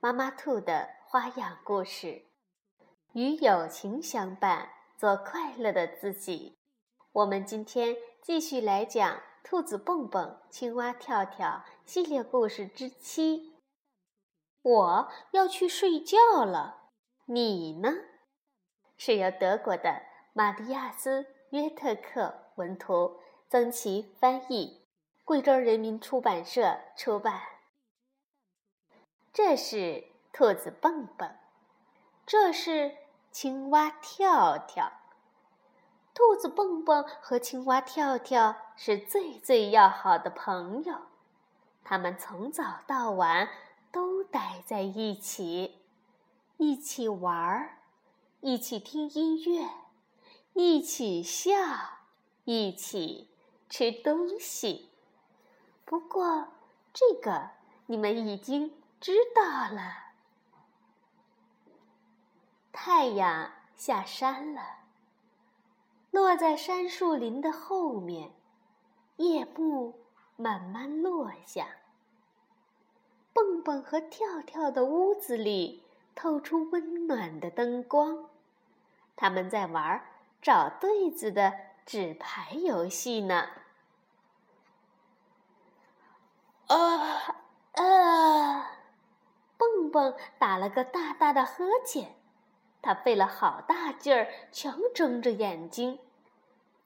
妈妈兔的花样故事，与友情相伴，做快乐的自己。我们今天继续来讲《兔子蹦蹦、青蛙跳跳》系列故事之七。我要去睡觉了，你呢？是由德国的马蒂亚斯·约特克文图，曾奇翻译，贵州人民出版社出版。这是兔子蹦蹦，这是青蛙跳跳。兔子蹦蹦和青蛙跳跳是最最要好的朋友，他们从早到晚都待在一起，一起玩儿，一起听音乐，一起笑，一起吃东西。不过，这个你们已经。知道了。太阳下山了，落在杉树林的后面，夜幕慢慢落下。蹦蹦和跳跳的屋子里透出温暖的灯光，他们在玩找对子的纸牌游戏呢。啊啊！蹦蹦打了个大大的呵欠，他费了好大劲儿，强睁着眼睛。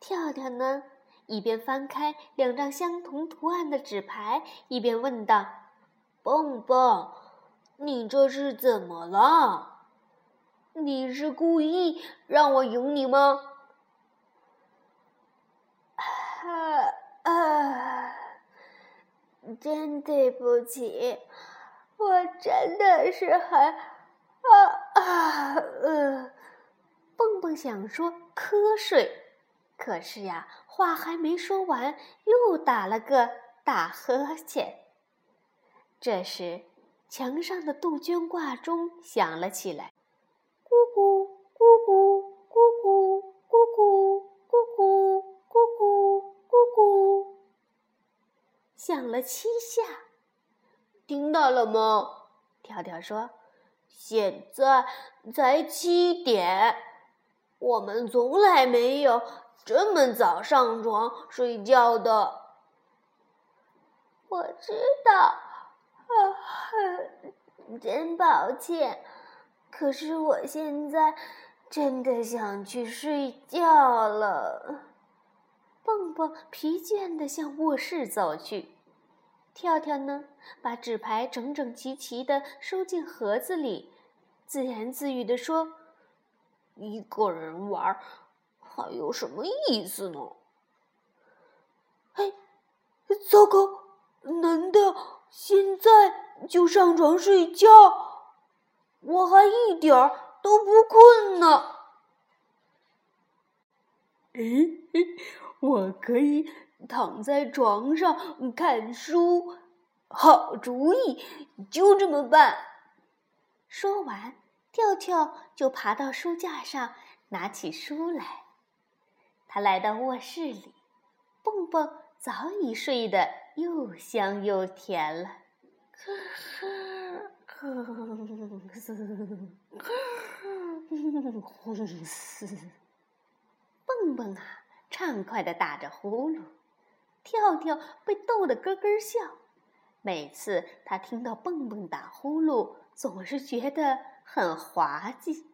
跳跳呢，一边翻开两张相同图案的纸牌，一边问道：“蹦蹦，你这是怎么了？你是故意让我赢你吗？”啊啊！真对不起。我真的是很啊啊呃，蹦蹦想说瞌睡，可是呀，话还没说完，又打了个大呵欠。这时，墙上的杜鹃挂钟响了起来，咕咕咕咕咕咕咕咕咕咕咕咕咕咕，响了七下。听到了吗？跳跳说：“现在才七点，我们从来没有这么早上床睡觉的。”我知道，啊，真抱歉，可是我现在真的想去睡觉了。蹦蹦疲倦地向卧室走去。跳跳呢，把纸牌整整齐齐的收进盒子里，自言自语地说：“一个人玩还有什么意思呢？”哎，糟糕！难道现在就上床睡觉？我还一点儿都不困呢。诶，我可以。躺在床上看书，好主意，就这么办。说完，跳跳就爬到书架上，拿起书来。他来到卧室里，蹦蹦早已睡得又香又甜了。蹦蹦啊，畅快地打着呼噜。跳跳被逗得咯咯笑，每次他听到蹦蹦打呼噜，总是觉得很滑稽。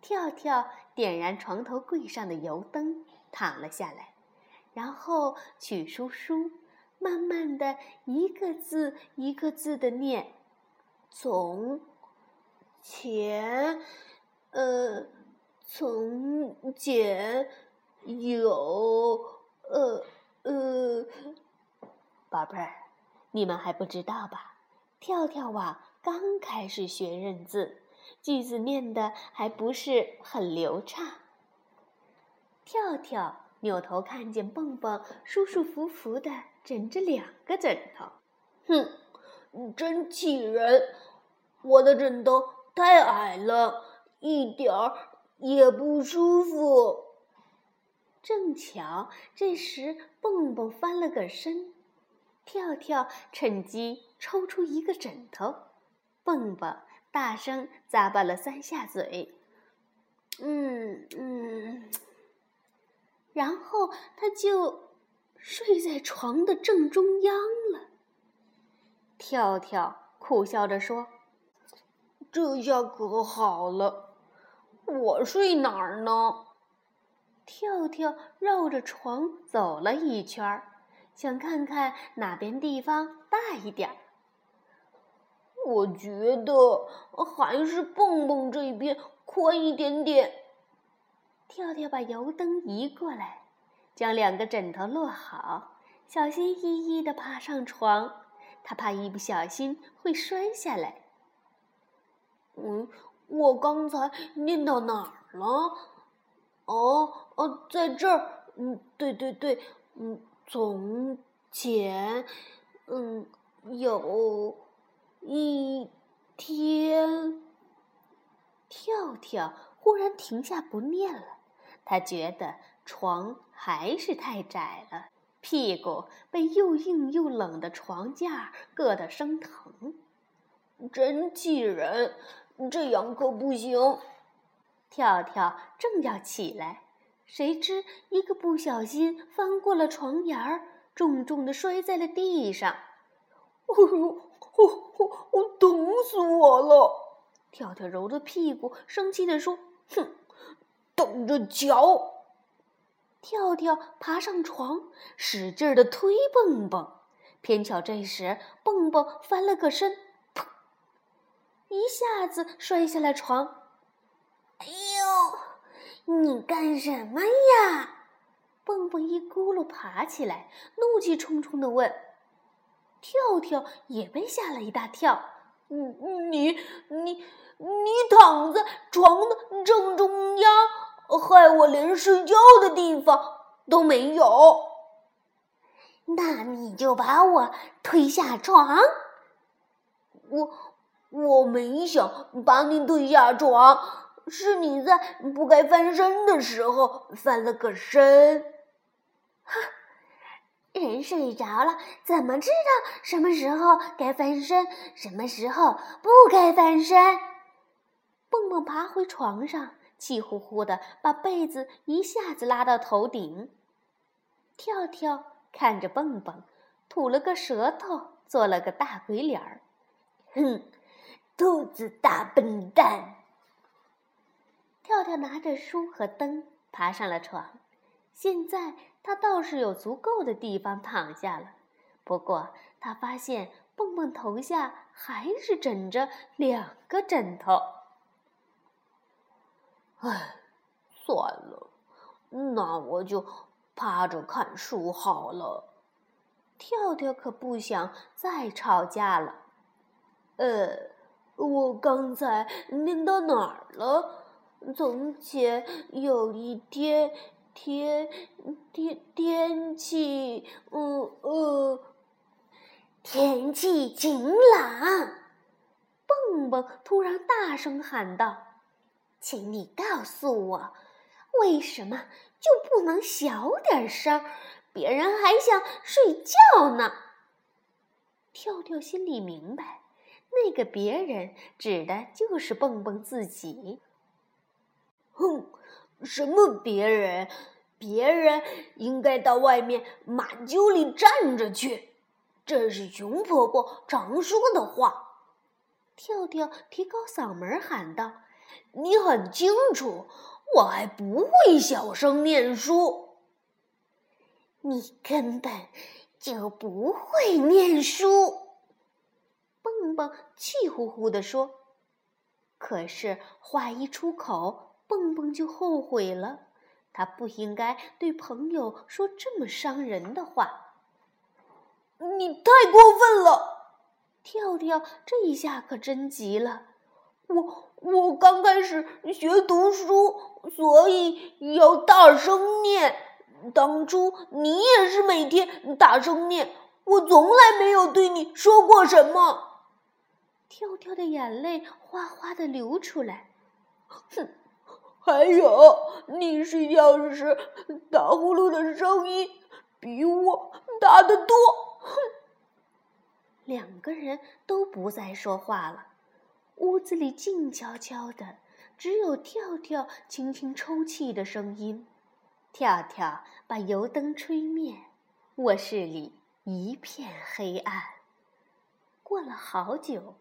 跳跳点燃床头柜上的油灯，躺了下来，然后取出书，慢慢的一个字一个字的念：“从前，呃，从前有，呃。”呃，宝贝儿，你们还不知道吧？跳跳啊，刚开始学认字，句子念的还不是很流畅。跳跳扭头看见蹦蹦舒舒服服的枕着两个枕头，哼，真气人！我的枕头太矮了，一点儿也不舒服。正巧这时蹦蹦翻了个身，跳跳趁机抽出一个枕头。蹦蹦大声咂巴了三下嘴，嗯嗯，然后他就睡在床的正中央了。跳跳苦笑着说：“这下可好了，我睡哪儿呢？”跳跳绕着床走了一圈儿，想看看哪边地方大一点儿。我觉得还是蹦蹦这边宽一点点。跳跳把油灯移过来，将两个枕头落好，小心翼翼地爬上床。他怕一不小心会摔下来。嗯，我刚才念到哪儿了？哦哦，在这儿。嗯，对对对。嗯，从前，嗯，有。一天，跳跳忽然停下不念了。他觉得床还是太窄了，屁股被又硬又冷的床架硌得生疼，真气人！这样可不行。跳跳正要起来，谁知一个不小心翻过了床沿儿，重重的摔在了地上。哎呦！我我我疼死我了！跳跳揉着屁股，生气地说：“哼，等着瞧！”跳跳爬上床，使劲的推蹦蹦。偏巧这时，蹦蹦翻了个身，砰！一下子摔下了床。你干什么呀？蹦蹦一咕噜爬起来，怒气冲冲地问。跳跳也被吓了一大跳。你你你你躺在床的正中央，害我连睡觉的地方都没有。那你就把我推下床。我我没想把你推下床，是你在不该翻身的时候翻了个身。哈。人睡着了，怎么知道什么时候该翻身，什么时候不该翻身？蹦蹦爬回床上，气呼呼的把被子一下子拉到头顶。跳跳看着蹦蹦，吐了个舌头，做了个大鬼脸儿。哼，兔子大笨蛋！跳跳拿着书和灯爬上了床，现在。他倒是有足够的地方躺下了，不过他发现蹦蹦头下还是枕着两个枕头。唉，算了，那我就趴着看书好了。跳跳可不想再吵架了。呃，我刚才念到哪儿了？从前有一天。天天天气，嗯呃，天气晴朗。蹦蹦突然大声喊道：“请你告诉我，为什么就不能小点声？别人还想睡觉呢。”跳跳心里明白，那个别人指的就是蹦蹦自己。哼。什么别人？别人应该到外面马厩里站着去。这是熊婆婆常说的话。跳跳提高嗓门喊道：“你很清楚，我还不会小声念书。你根本就不会念书。”蹦蹦气呼呼地说。可是话一出口。蹦蹦就后悔了，他不应该对朋友说这么伤人的话。你太过分了！跳跳这一下可真急了。我我刚开始学读书，所以要大声念。当初你也是每天大声念，我从来没有对你说过什么。跳跳的眼泪哗哗的流出来。哼，还有你睡觉时打呼噜的声音比我大得多。哼，两个人都不再说话了。屋子里静悄悄的，只有跳跳轻轻抽泣的声音。跳跳把油灯吹灭，卧室里一片黑暗。过了好久，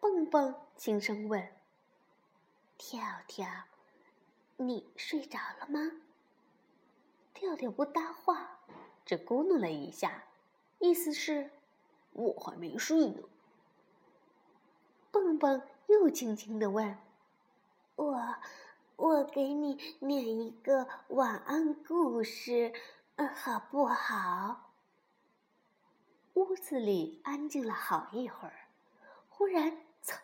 蹦蹦轻声问：“跳跳，你睡着了吗？”跳跳不搭话，只咕哝了一下，意思是：“我还没睡呢。”蹦蹦又轻轻地问：“我，我给你念一个晚安故事，好不好？”屋子里安静了好一会儿，忽然“嚓”“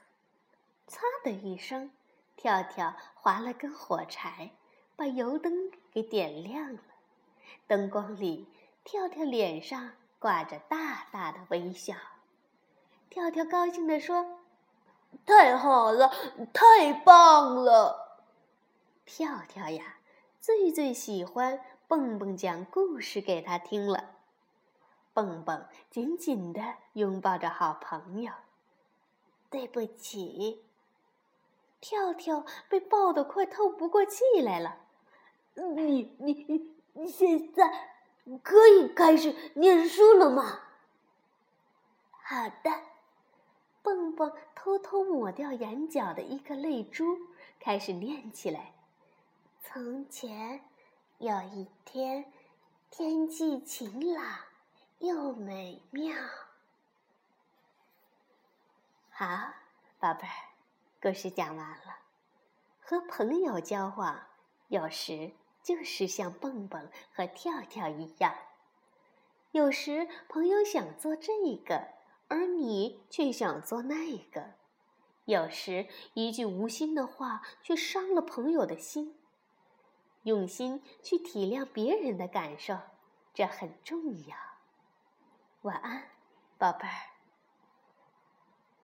嚓”的一声，跳跳划了根火柴，把油灯给点亮了。灯光里，跳跳脸上挂着大大的微笑。跳跳高兴地说。太好了，太棒了！跳跳呀，最最喜欢蹦蹦讲故事给他听了。蹦蹦紧紧地拥抱着好朋友。对不起，跳跳被抱得快透不过气来了。你你你现在可以开始念书了吗？好的。蹦蹦偷偷抹掉眼角的一颗泪珠，开始念起来。从前有一天，天气晴朗又美妙。好，宝贝儿，故事讲完了。和朋友交往，有时就是像蹦蹦和跳跳一样。有时朋友想做这个。而你却想做那个，有时一句无心的话却伤了朋友的心。用心去体谅别人的感受，这很重要。晚安，宝贝儿。